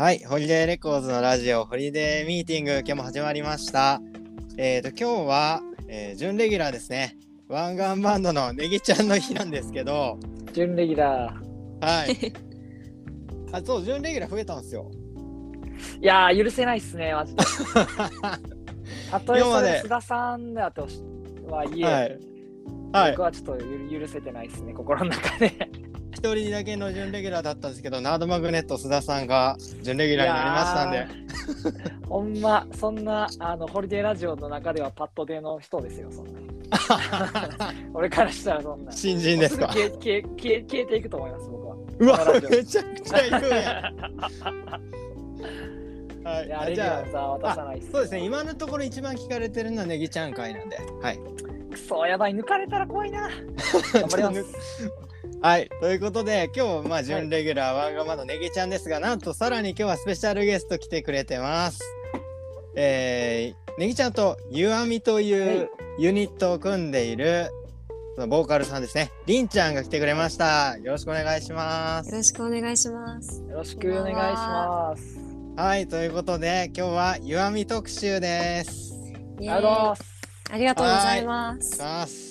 はい、ホリデーレコーズのラジオ、ホリデーミーティング、今日も始まりました。えっ、と、今日は、えー準レギュラーですね。湾岸バンドのネギちゃんの日なんですけど、準レギュラはい。あ、そう、準レギュラー増えたんですよ。ー。いやー、許せないっすね、マジで。たとえそれ須田さんだとしはいえ、はい。はい僕。はちょっとゆ許せてないっすね、心の中で。一人だけの準レギュラーだったんですけど、ナードマグネット須田さんが準レギュラーになりましたんで。ほんま、そんなあのホリデーラジオの中ではパッドでの人ですよ、そんな。俺からしたらそんな。新人ですか？消え消え消え消えていくと思います、僕は。うわめちゃくちゃいくやん。はいや、い、じゃュラーさ渡さない。そうですね、今のところ一番聞かれてるのはネギちゃん会なんで。はい。くそ、やばい、抜かれたら怖いな。頑張ります。はい、ということで今日まあ準レギュラーワンガマのネギちゃんですが、なんとさらに今日はスペシャルゲスト来てくれてます。えー、ネギちゃんとゆあみといはいうユニットを組んでいるそのボーカルさんですね。りんちゃんが来てくれました。よろしくお願いします。よろしくお願いします。よろしくお願いします。はい、ということで今日はゆあみ特集です。ありがとうございます。ありがとうございます。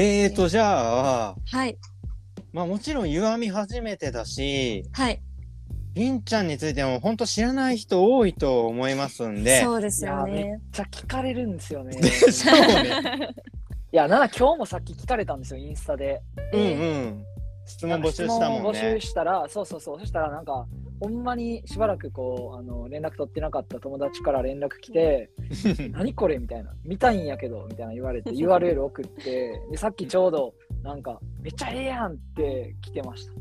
えーとじゃあはい。まあもちろんゆあみ初めてだしはい。りんちゃんについても本当知らない人多いと思いますんで。そうですいやめっよね。ちゃ聞かれるんですよね。でしょうね。いや、なんだ今日もさっき聞かれたんですよ、インスタで。うんうん。質問募集したもん質問を募集ね。したら、そうそうそう、そしたらなんか、ほんまにしばらくこう、あの連絡取ってなかった友達から連絡来て、何これ？みたいな、見たいんやけど、みたいな言われて、URL 送って、で、さっきちょうど、なんか、めっちゃええやんって来てました。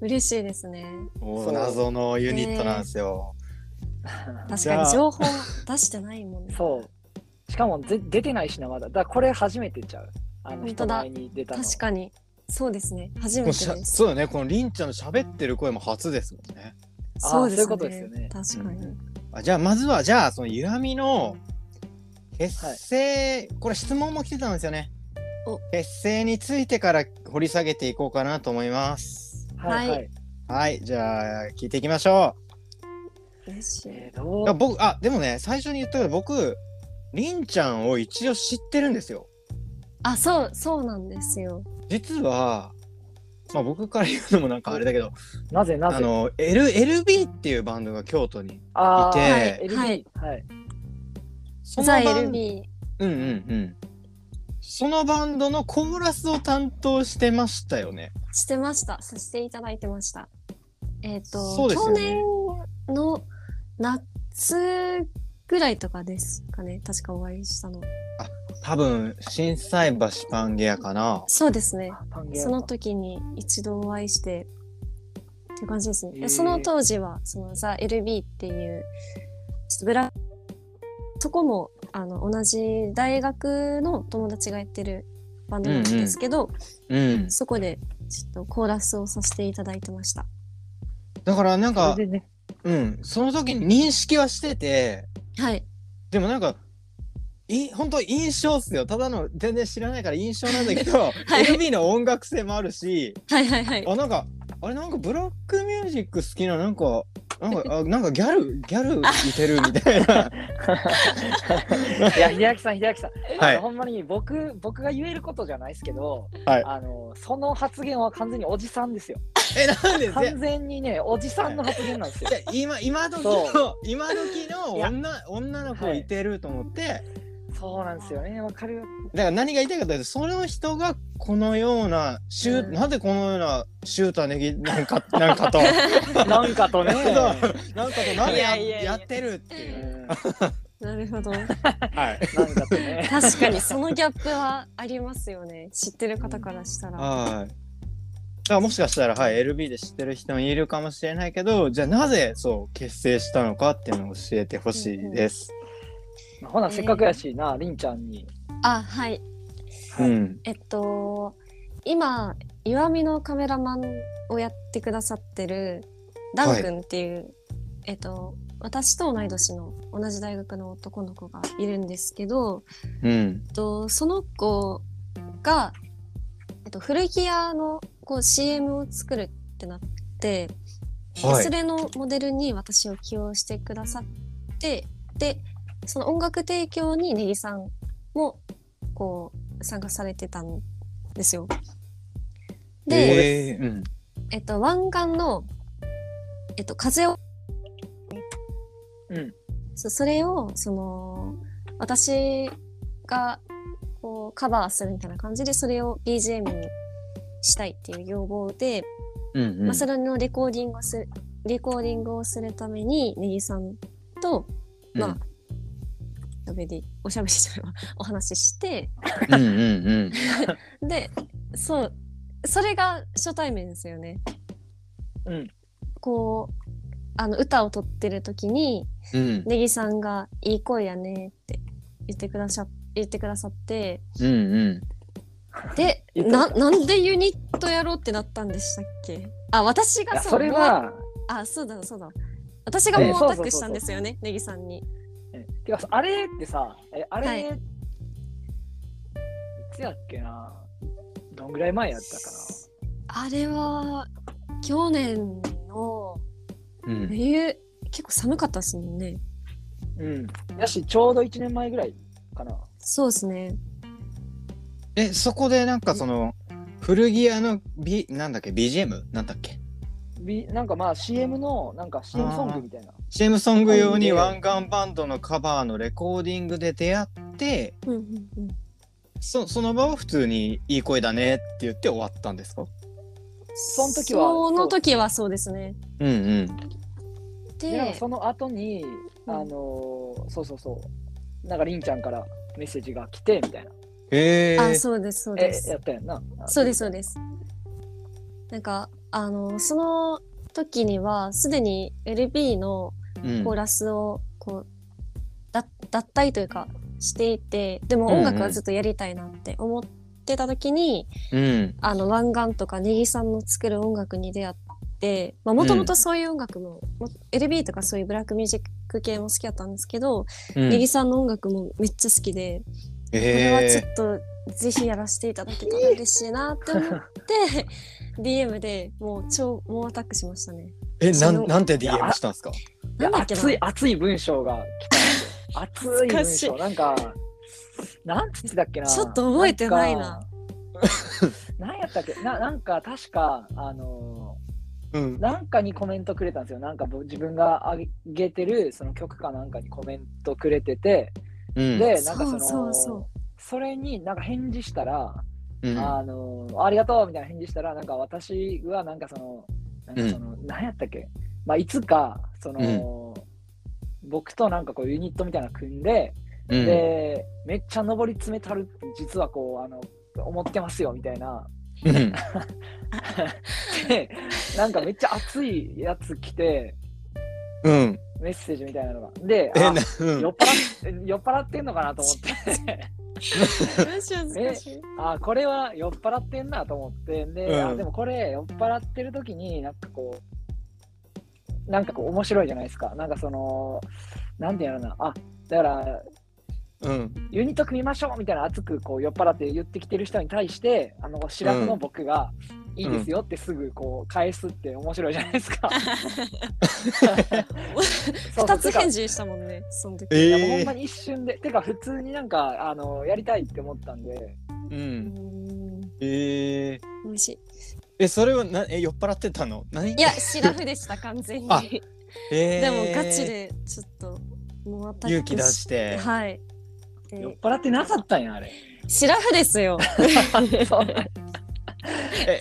嬉しいですね。謎のユニットなんですよ。確じゃあかに情報出してないもんね。そう。しかもぜ出てないしな、まだ。だからこれ初めてちゃう。あの人前に出たの。確かに。そうですね。初めてです。そうよね。このりんちゃんの喋ってる声も初ですもんね。あーそうですそういうことですよね確かに。あじゃあまずはじゃあそのゆあみの結成、これ質問も来てたんですよねお。結成についてから掘り下げていこうかなと思います。はい、ははいい。はい、じゃあ聞いていきましょ嬉しい。えーどう。あう僕あでもね最初に言ったけど僕りんちゃんを一応知ってるんですよ。あ、そう、そうなんですよ。実は、まあ、僕から言うのもなんかあれだけどなぜなぜ？あの L LB っていうバンドが京都にいてはいはい LB はいはい。ザ・バン LB。うんうんうんそのバンドのコーラスを担当してましたよね。してました。させていただいてました。えっ、と、そうですよ去ね年の夏ぐらいとかですかね。確かお会いしたの。多分心斎橋パンゲアかな。そうですね。その時に一度お会いしてっていう感じですね。へーその当時はそのザ・ LB っていうちょっとブラそこもあの同じ大学の友達がやってるバンドなんですけど、うん。そこでちょっとコーラスをさせていただいてました。だからなんかねうん、その時に認識はしてて、はい。でもなんか、い本当印象っすよ。ただの全然知らないから印象なんだけど、はい LB の音楽性もあるし、はいはいはい。あ、なんか、あれなんかブラックミュージック好きな、なんか、なんか、あなんかギャル、ギャルいてるみたいな。いや、秀明さん、秀明さん、はいほんまに僕僕が言えることじゃないですけど、はいあのその発言は完全におじさんですよ。え、なんで？完全にね、おじさんの発言なんですよ。今今時その今時の女女の子いてると思って、そうなんですよね、わかるよ。だから何が言いたいかというとその人がこのようなシュー、うんなぜこのようなシューターネギなんか なんかとなんかとね。なんかとなんでやいやいやいややってるってういう。ん なるほど。はい。なんかとね。確かにそのギャップはありますよね。知ってる方からしたら。はい。だからもしかしたら、はい、LB で知ってる人もいるかもしれないけど、じゃあなぜそう結成したのかっていうのを教えてほしいです。ほな、せっかくやしな、りんちゃんに。あ、はい。うん。えっと、今、岩見のカメラマンをやってくださってるダン君っていう、えっと、私と同い年の同じ大学の男の子がいるんですけど、うん。えっと、その子が、えっと、古着屋のこう CM を作るってなって、ではいそれのモデルに私を起用してくださってでその音楽提供にネギさんもこう参加されてたんですよ。で、えーうん。えっと、湾岸の、えっと、風をうん。そそれをその私がこうカバーするみたいな感じでそれを BGM にしたいっていう要望で、うんうんまあ、それのレコーディングをするレコーディングをするためにネギさんと、まあおしゃべりおしゃべりじゃないわお話しして。うんうんうん。でそうそれが初対面ですよね。うん。こうあの歌を撮ってる時にうん。ネギさんが「いい声やね」って言ってくださ言ってくださって。うんうん。でななんでユニットやろうってなったんでしたっけ？あ私いや、がそうそれは、あそうだそうだ。私がええ。猛アタックしたんですよねネギさんにえてか、あれってさ、え、あれ、はいい、つやっけな？どんぐらい前やったかあれは去年のうん。冬結構寒かったですもんねなうん。やし、ちょうど1年前ぐらいかな。そうですねえ、そこでなんかその、古着屋の、B、なんだっけ ?BGM? なんだっけ？びなんかまあ CM の、なんか CM ソングみたいな。CM ソング用には湾岸バンドのカバーのレコーディングで出会ってうんうんうんそその場を普通にいい声だねって言って終わったんですか？その時はその時はそうですねうんうんで、なんその後に、うんあのーそうそうそう。なんかりんちゃんからメッセージが来て、みたいな。へえあそうですそうえで、すやったやんな。そうですそうです。なんかあのその時にはすでに LB のうん。コーラスをこうだ脱退というかしていてでもうんうん音楽はずっとやりたいなって思ってた時に、うん。あの湾岸とかネギさんの作る音楽に出会ってもともとそういう音楽も、も LB とかそういうブラックミュージック系も好きだったんですけど、うん。ネギさんの音楽もめっちゃ好きで、これはちょへっとぜひやらせていただけたら嬉しいなって思って DM でもう超猛アタックしましたね。ええなそのんなんて DM したんですか？なんだっけな熱い、熱い文章が来たんですよ。熱い文章。なんか、なんつってたっけな。ちょっと覚えてないなんか。なんやったっけ？ななんか確か、あのうんーなんかにコメントくれたんですよ。なんかぼ自分が上げてるその曲かなんかにコメントくれてて、うんで、なんかその、そうそうそうそれになんか返事したら、うん。あのーありがとうみたいな返事したら、なんか私はなんかその、なんかその、なんやったっけ？まあ、いつか、その、僕となんかこうユニットみたいなの組んで、うん。で、めっちゃ上り詰めたるって実はこう、あの、思ってますよみたいな。うん。で、なんかめっちゃ熱いやつ来て、うん。メッセージみたいなのが。で、酔っ払って、酔っ払ってんのかなと思って。あこれは酔っ払ってんなと思って。で、うん。あでもこれ酔っ払ってる時になんかこうなんかこう面白いじゃないですか。なんかそのなんていうのかな。あだからうん。ユニット組みましょうみたいな熱くこう酔っ払って言ってきてる人に対してあのシラフの僕が、いいですよってすぐこう返すって面白いじゃないですか。二つ返事したもんね、その時。えいやもうほんえまに一瞬で、てか普通になんかあのやりたいって思ったんで、ううん。んええ美味しい。えそれはなえ酔っ払ってたの？何？いや、シラフでした、完全に。あえでもガチでちょっともう勇気出して。はい。で酔っ払ってなかったんやあれ。シラフですよ。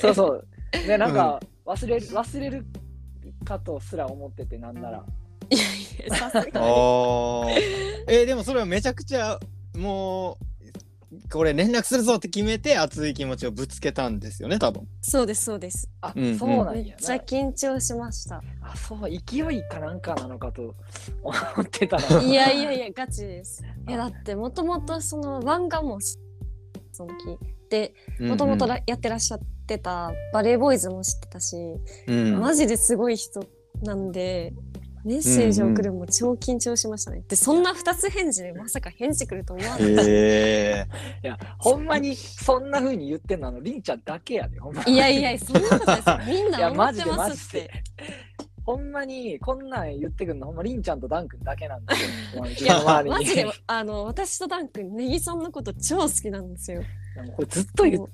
そうえそう。で、なんか、忘れる、忘れるかとすら思ってて、なんなら。いやいでさすがに。あー。えでもそれはめちゃくちゃもうこれ連絡するぞって決めて熱い気持ちをぶつけたんですよね多分。そうですそうです。あ、うんそうなんやめっちゃな。緊張しました。あ、そう、勢いかなんかなのかと思ってたな。いやいやいやガチです。いやだってもともとその漫画もその時でもともとやってらっしゃってたバレーボーイズも知ってたし、うんうんマジですごい人なんでメッセージ送るのも超緊張しましたね。でそんな2つ返事でまさか返事来ると思わなかった。へいや、ほんまにそんな風に言ってんのあの、りんちゃんだけやで、ほんまいやいやそんなことないですよ。みんいや、な思マジでってまマジですって。。ほんまにこんなん言ってくんの、ほんまりんちゃんとダン君だけなんですよ。マジで あの私とダン君ネギさんのこと超好きなんですよ。これずっと言っ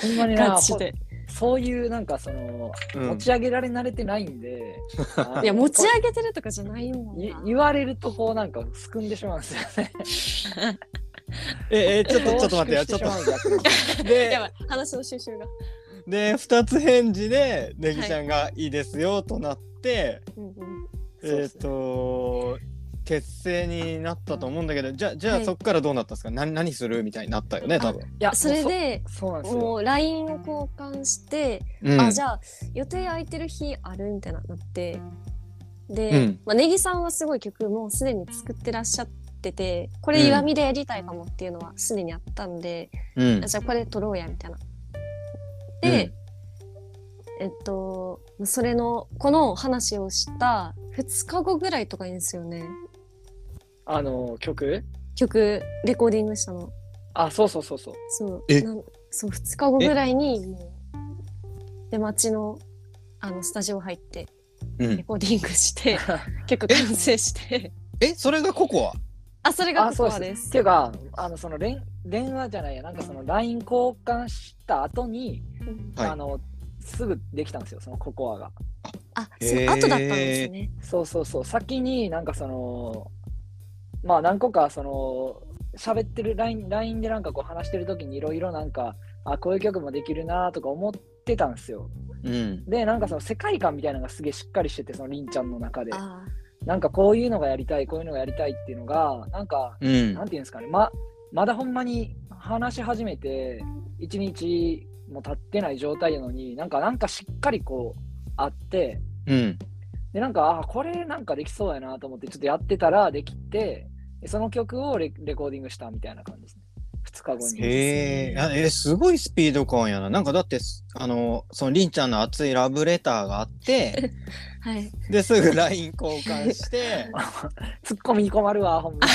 ほんまにな。そういうなんかその、うん持ち上げられ慣れてないんで、いや持ち上げてるとかじゃないもん。言われるとこうなんかすくんでしまうんですよね。ええちょっとちょっと待ってよちょっと恐縮してしまう逆にでやばい話の収集が。で2つ返事でネギちゃんがいいですよとなって、うんうん。えっ、と結成になったと思うんだけどじゃあじゃあはい。そっからどうなったんですか、何何するみたいになったよね多分。いやそれでもうそそうなんですよ。もう LINE を交換して、うん。あじゃあ予定空いてる日あるみたいななってで、うん。まあ、ネギさんはすごい曲もうすでに作ってらっしゃっててこれ岩見でやりたいかもっていうのはすでにあったんで、うん。あじゃあこれ撮ろうやみたいな。で、えっとそれのこの話をした2日後ぐらいとかにですよね。あの曲？曲レコーディングしたの。あ、そうそうそうそう。そう。え？なんそう2日後ぐらいにもう出待ちのあのスタジオ入ってうん、レコーディングして 曲完成して。え？それがココア？あそれがあ、そうで。ココアです。すっていうか、あのその連電話じゃないや、なんかその LINE 交換した後に、うん。はい。あのすぐできたんですよ、そのココアが。あそう後だったんですね。そうそうそう、先になんかその、まあ何個かその、喋ってる LINE, LINE でなんかこう話してる時にいろいろなんか、あ、こういう曲もできるなとか思ってたんですよ。うん。で、なんかその世界観みたいなのがすげえしっかりしてて、そのりんちゃんの中で。あなんかこういうのがやりたい、こういうのがやりたいっていうのが、なんか、うん。なんていうんですかね、ままだほんまに話し始めて、1日も経ってない状態なのに、なんか、なんかしっかりこう、あって、うん。で、なんか、あ、これなんかできそうやなと思って、ちょっとやってたらできて、でその曲をレレコーディングしたみたいな感じですね。2日後に。へえあえすごいスピード感やな。なんかだってすあのそのりんちゃんの熱いラブレターがあって はいですぐ LINE 交換して ツッコミに困るわ、ほんまに。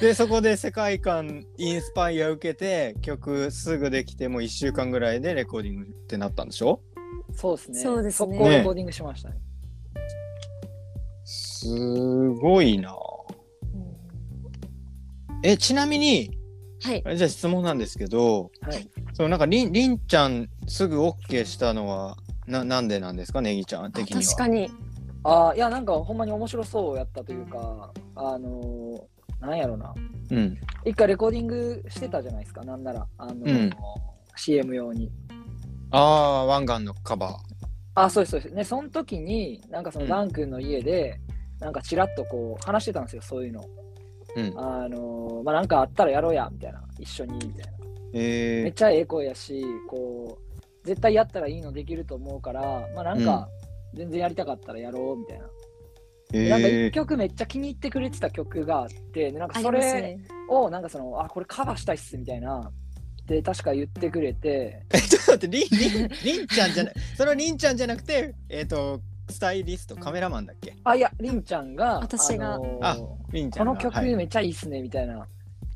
でそこで世界観インスパイア受けて曲すぐできてもう1週間ぐらいでレコーディングってなったんでしょ？そうですね。そうですね速攻レコーディングしましたね。すごいなうんえちなみにはいじゃあ質問なんですけどはい。そのなんかりんりんちゃんすぐ OK したのはななんでなんですか？ネギちゃんあ的には確かにあーいや、なんかほんまに面白そうやったというか、あのー、なんやろな。うん一回レコーディングしてたじゃないですか、なんなら。あのーうん CM 用に。ああワンガンのカバあ、そうです、そうです。ね、その時に、なんかそのうんダン君の家で、なんかちらっとこう話してたんですよ、そういうの。ーうんあのー、まあなんかあったらやろうや、みたいな。一緒に、みたいな。めっえちゃええ声やし、こう、絶対やったらいいのできると思うから、まあなんか、全然やりたかったらやろう、みたいな。なんか一ー、曲めっちゃ気に入ってくれてた曲があって、でなんかあそれをなんかその、あ、これカバーしたいっすみたいな、で確か言ってくれて、えちょっと待ってりんりんりんちゃんじゃない それはりんちゃんじゃなくてえっ、とスタイリストカメラマンだっけ？あ、いや、りんちゃんが、私が。のーありんちゃんがこの曲はいめっちゃいいっすねみたいな、っ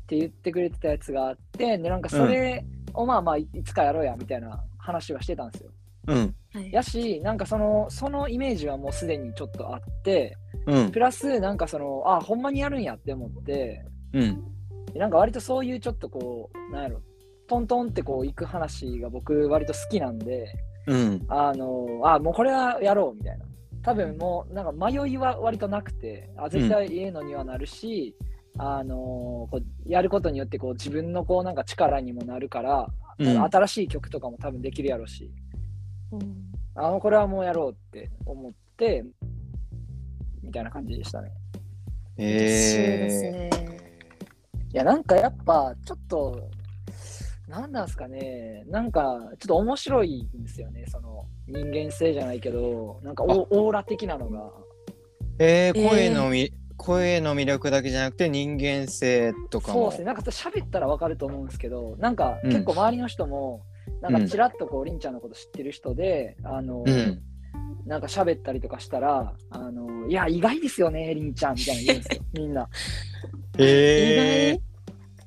て言ってくれてたやつがあって、でなんかそれをまあまあいいつかやろうやみたいな話はしてたんですよ。うん。はい。やし、なんかそのそのイメージはもうすでにちょっとあって、うん。プラスなんかその、あ、ほんまにやるんやって思って、うん。でなんか割とそういうちょっとこう、なんやろ、トントンってこう行く話が僕割と好きなんで、うん。あの、あ、もうこれはやろうみたいな。多分もうなんか迷いは割となくて、あ絶対ええのにはなるし、あのこうやることによってこう自分のこうなんか力にもなるから、うん。新しい曲とかも多分できるやろうし、うん。あのこれはもうやろうって思って、みたいな感じでしたね。えですね。いや、なんかやっぱ、ちょっと、なんなんすかね、なんか、ちょっと面白いんですよね、その、人間性じゃないけど、なんかオオーラ的なのが。えー、えー声のみ、声の魅力だけじゃなくて人間性とかも。そうですね、なんか喋ったらわかると思うんですけど、なんかうん結構周りの人も、なんかちらっとこう、りんちゃんのこと知ってる人で、あの、うんなんか喋ったりとかしたら、あの、いや、意外ですよね、りんちゃんみたいな言うんですよ、みんな。え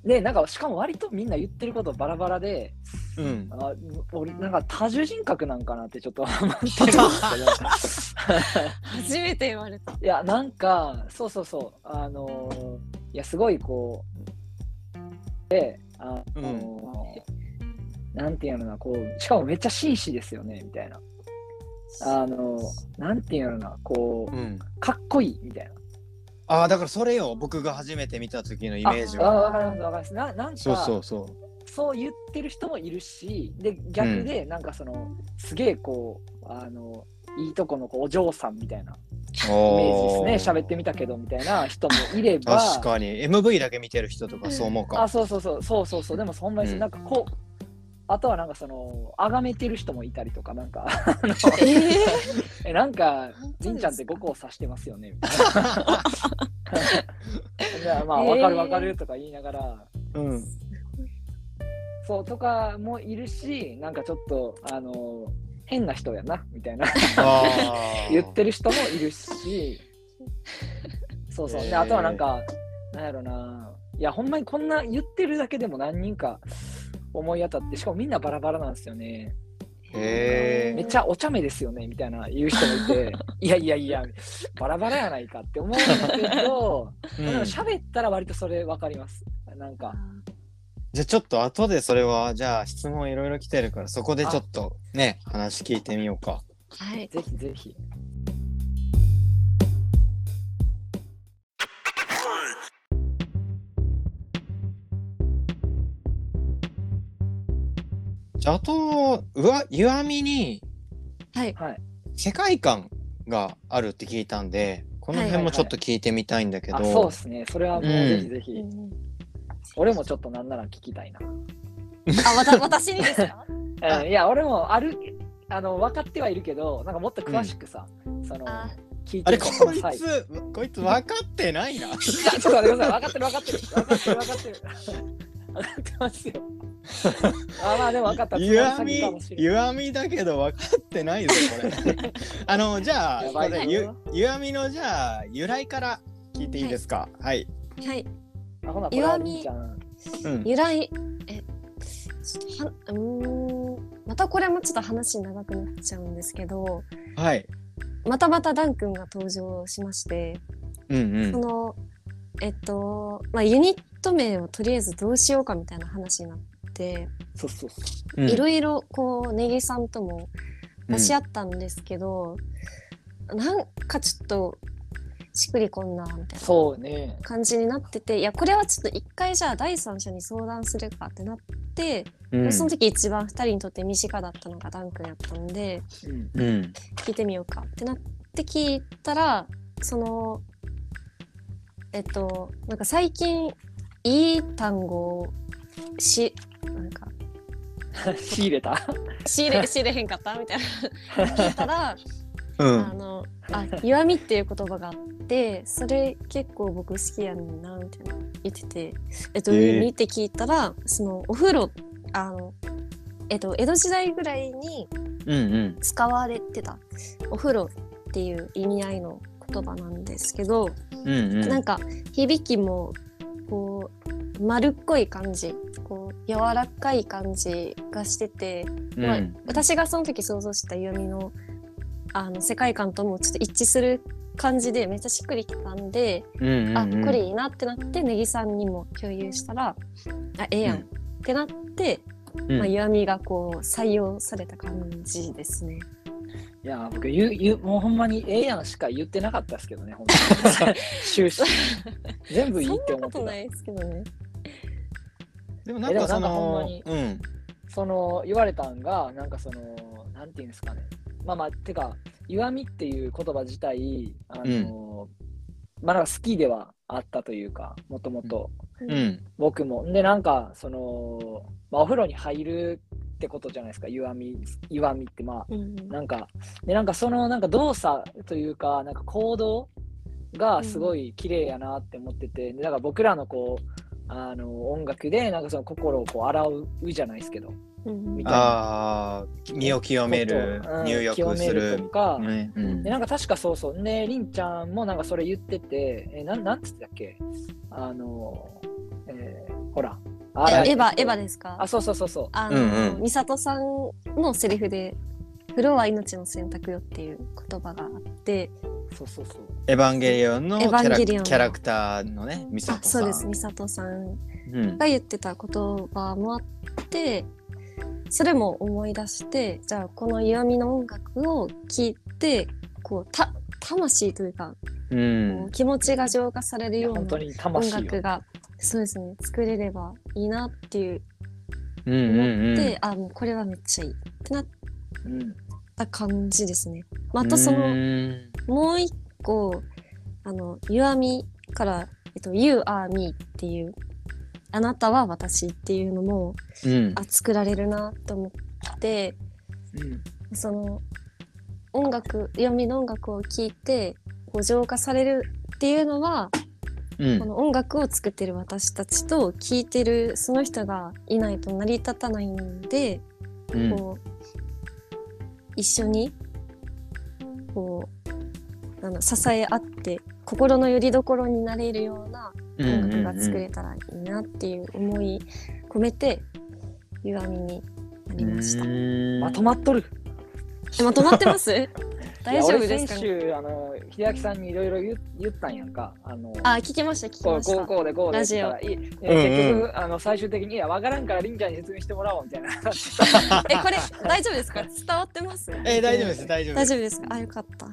で、なんか、しかも割とみんな言ってることバラバラで、ー、うんあ俺、なんか多重人格なんかなってちょっと思ってるんですけど。初めて言われた。いや、なんか、そうそうそう、あのーいや、すごいこう、で、あのーなんていうのかな、こう、しかもめっちゃ紳士ですよね、みたいな。あのーなんていうのかな、こう、うんかっこいいみたいな。ああだからそれよ僕が初めて見た時のイメージああはわかります、わかります。ななんか、そうそうそう。そう言ってる人もいるし、で、逆で、なんかその、すげえこう、あの、いいとこのこうお嬢さんみたいなイメージですね、喋ってみたけどみたいな人もいれば、確かに。MV だけ見てる人とかそう思うか。あ、そうそうそう、そうそうそう、でもそんなに、うん。なんかこう、あとはなんかその、崇めてる人もいたりとか、なんか、あのええなんか、本当ですか？りんちゃんって5個を指してますよね、みたいな。じゃあまあ、わかるわかるとか言いながら、うん。そうとかもいるし、なんかちょっと、あの、変な人やな、みたいな。言ってる人もいるし、そうそう。で、へー。あとはなんか、なんやろな、いや、ほんまにこんな言ってるだけでも何人か思い当たって、しかもみんなバラバラなんですよね。へめっちゃお茶目ですよね、みたいな言う人もいて、いやいやいや、バラバラやないかって思うんだけど、うんでも喋ったら割とそれ分かります。なんか、じゃあちょっと後でそれはじゃあ質問いろいろ来てるからそこでちょっとね話聞いてみようかはい。ぜひぜひ。じゃああとうわ弱みにはい。はい。世界観があるって聞いたんでこの辺もちょっと聞いてみたいんだけど、あ、そうですね。それはもうぜひぜひ。うん俺もちょっとなんなら聞きたいな。あ、わた、私にですか？あ うんいや、俺もある、あの、分かってはいるけど、なんかもっと詳しくさ、そのあ、聞いあれてみてくこいださい。つこいつ分かってないなちょっと待ってください。分かってる分かってる。分かってる分かってる。分かってますよ。あ、まあでも分かった。弱み弱みだけど分かってないぞこれ。あのじゃあ弱みのじゃあ由来から聞いていいですか？はい、はい。は弱みりんちゃん。うん。由来、え、は、うーん、またこれもちょっと話長くなっちゃうんですけど、はい。またまたダン君が登場しまして、うんその、えっと、まあ、ユニット名をとりあえずどうしようかみたいな話になって、そうそうそう。うんいろいろこう、ネギさんとも出し合ったんですけど、なんかちょっと、しっくりこんな、みたいな。感じになってていやこれはちょっと一回じゃあ第三者に相談するかってなって、うんその時一番2人にとって身近だったのがダン君やったんでうん。うん聞いてみようかってなって聞いたらそのえっとなんか最近いい単語をしなんか。仕入れた？仕入れ 仕入れへんかった？みたいな。聞いたらうん。あのあ弱みっていう言葉があってそれ結構僕好きやねんなみたいな言ってて。えっと、えー見て聞いたらそのお風呂あのえっと江戸時代ぐらいにうんうん。使われてた。お風呂っていう意味合いの言葉なんですけど、うんうん。なんか響きもこう丸っこい感じこう柔らかい感じがしててうんまあ、私がその時想像した弓のあの世界観ともちょっと一致する感じでめっちゃしっくりきたんで、うんうんうんあこれいいなってなってネギさんにも共有したらあええやん、うんってなって、うんまあ、弓みがこう採用された感じですね。いや、僕言う、言う、もうほんまにええやんしか言ってなかったですけどね、ほんまに。終始。全部いいそんって思ってた。なことないですけどね。でもなんかそのにうん。その言われたんが、なんかその、なんていうんですかね。まあまあ、てか、弱みっていう言葉自体、あの、まあなんか好きではあったというか、もともと。うん。僕も。で、なんか、その、まあお風呂に入るってことじゃないですか、弱み、弱みってまあ、うん。なんか、で、なんかそのなんか動作というか、なんか行動がすごい綺麗やなって思ってて、でだから僕らのこう、あの音楽でなんかその心をこう洗うじゃないですけど、うんみたいなああ、身を清めるうん入浴すると。か、ねうんでなんか確かそうそう。で、りんちゃんもなんかそれ言ってて、え、なんなんつってたっけ？あの、えーほら。あえエヴァ、エヴァで。ですか？あ、そうそうそうそう。あうんの、うん美里さんのセリフで、風呂は命の選択よっていう言葉があって、そうそうそう。エヴァンゲリオンのキャラクターのね、ミサあ、トさん。そうです、美里さんうん。が言ってた言葉もあって、それも思い出して、じゃあこの弱みの音楽を聴いて、こう、た、魂というか、う。ん気持ちが浄化されるような本当に音。楽が、そうですね、作れればいいなっていううんうんうん。思って、あ、もうこれはめっちゃいいってなっうん。た感じですね。まあ、あとその、うんもう一個、あの、弱みから、えっと、You are me っていう、あなたは私っていうのも、うんあ、作られるなと思って、うん。その、音楽、弱みの音楽を聴いて、こう浄化されるっていうのは、うんこの音楽を作ってる私たちと聴いてるその人がいないと成り立たないんで、うんこう一緒にこうあの支え合って心の拠り所になれるような音楽が作れたらいいなっていう思い込めて弱みになりました。うんまとまっとる。えまとまってます？大丈夫ですかね？先週、あの、秀明さんにいろいろ言言ったんやんか。あの、あ聞きました聞きました。こうこうでこうでラジオって言ったらいいうんうんえ結局、あの最終的に、いや、わからんからりんちゃんに説明してもらおうみたいな。えこれ大丈夫ですか？伝わってます？えー大丈夫です大丈夫です大丈夫ですか？あよかった。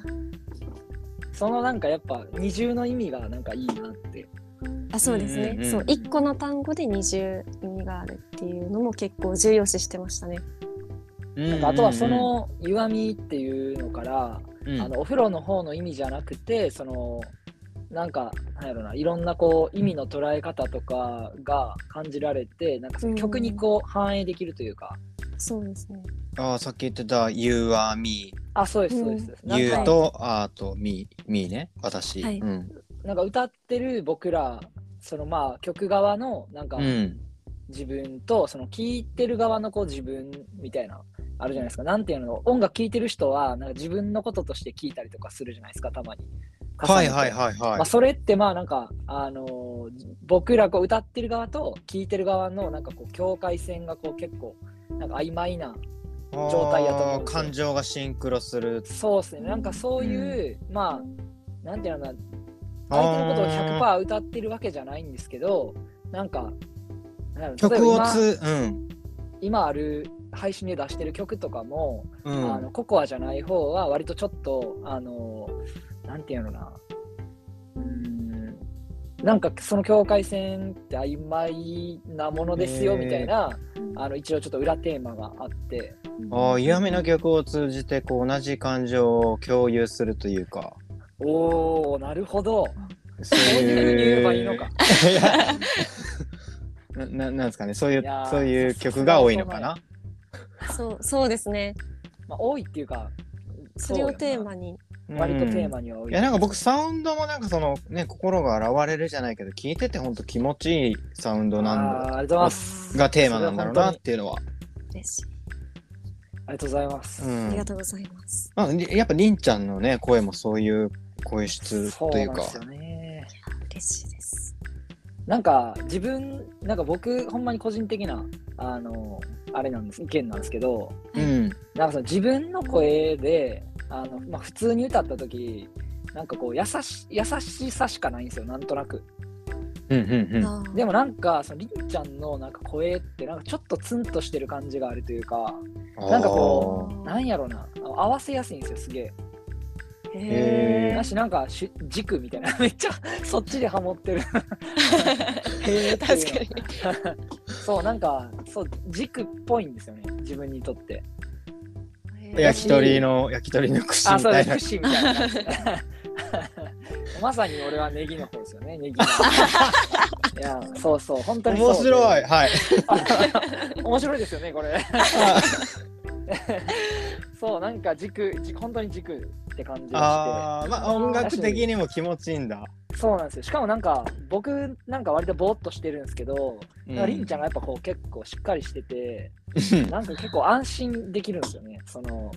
そのなんかやっぱ二重の意味がなんかいいなって。あそうですね、うんうんうんそう一個の単語で二重意味があるっていうのも結構重要視してましたね。なんかあとはその弱みっていうのから、うん。あのお風呂の方の意味じゃなくて、そのなんかなんやろないろんなこう意味の捉え方とかが感じられて、なんかその曲にこう反映できるというか。そうですね。あーさっき言ってた You are me あ、そうですそうです。なん You かと are と me me ね私。はい。うん。なんか歌ってる僕らそのまあ曲側のなんかうん自分とその聴いてる側のこう自分みたいなあるじゃないですか。なんていうの音楽聴いてる人はなんか自分のこととして聴いたりとかするじゃないですかたまに。はいはいい。はい。はいまあ、それってまあなんか、あのー僕らこう歌ってる側と聴いてる側のなんかこう境界線がこう結構なんか曖昧な状態やと思う感情がシンクロする。そうですね。なんかそういう、まあなんていうのかな。相手のことを100%歌ってるわけじゃないんですけどなんか曲をつうん。今ある配信で出してる曲とかも、うん。あのココアじゃない方は割とちょっとあのなんていうのな。うーん。なんかその境界線って曖昧なものですよみたいなあの一応ちょっと裏テーマがあって。ああ嫌味な曲を通じてこう同じ感情を共有するというか。おおなるほど。そうそういうふうに言えばいいのか。なななんですかねそういういやーそういう曲が多いのかな？そうそうですね。まあ、多いっていうかそれをテーにマに。割とテーママには多い。いやなんか僕サウンドもなんかそのね心が現れるじゃないけど聞いててほんと気持ちいいサウンドなんあーありがとうございます。がテーマなんだろうなっていうのは、嬉しい。ありがとうございます。うんありがとうございます。まあ、りやっぱりんちゃんのね声もそういう声質そうというかなんですよね。嬉しいです。なんか自分なんか僕ほんまに個人的なあのあれなんです意見なんですけどうん。なんかその自分の声であの、まあ、普通に歌った時なんかこう優し優しさしかないんですよなんとなく。うんうんうん。あー。でもなんかそのりんちゃんのなんか声ってなんかちょっとツンとしてる感じがあるというかなんかこうなんやろなあの合わせやすいんですよすげえへーだしなんかし軸みたいな めっちゃそっちでハモってる へーって確かに。そうなんかそう軸っぽいんですよね自分にとってへ焼き鳥の焼き鳥の串あ、みたいなそうです。串みたいな。まさに俺はネギの方ですよね、ネギが。いや、そうそう、本当にそうで面白い。はい。面白いですよね、これ。あそう、なんか軸、軸本当に軸って感じがあー、まあ音楽的にも気持ちいいんだ。して。そうなんですよ。しかもなんか、僕なんか割とぼーっとしてるんですけど、うりんちゃんがやっぱこう結構しっかりしてて、なんか結構安心できるんですよね。その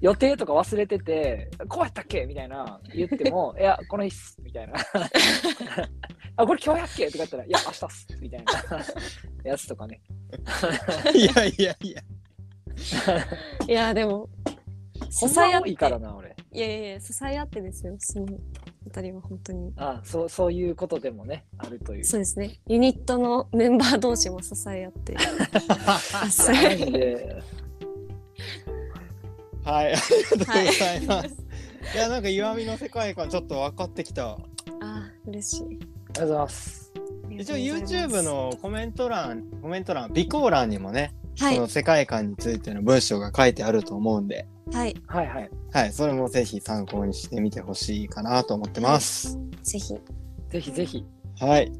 予定とか忘れてて、こうやったっけみたいな言っても、いや、この日っすみたいな。あ、これ今日やっけとか言ったら、いや、明日っすみたいなやつとかね。いやいやいや。いや、でも、支え合って、多いからな、俺。いやいやいや、支え合ってですよ、そのあたりは本当に。あそうそういうことでもね、あるという。そうですね。ユニットのメンバー同士も支え合って。あそうマジで、はい、ありがとうございます。い、や、なんか岩見の世界観ちょっと分かってきた。あ、嬉しい。ありがとうございます。一応 YouTube のコメント欄、コメント欄、備考欄にもね、はい、その世界観についての文章が書いてあると思うんで、はい、はいはい。はい。それもぜひ参考にしてみてほしいかなと思ってます。ぜひ。ぜひぜひ。はい。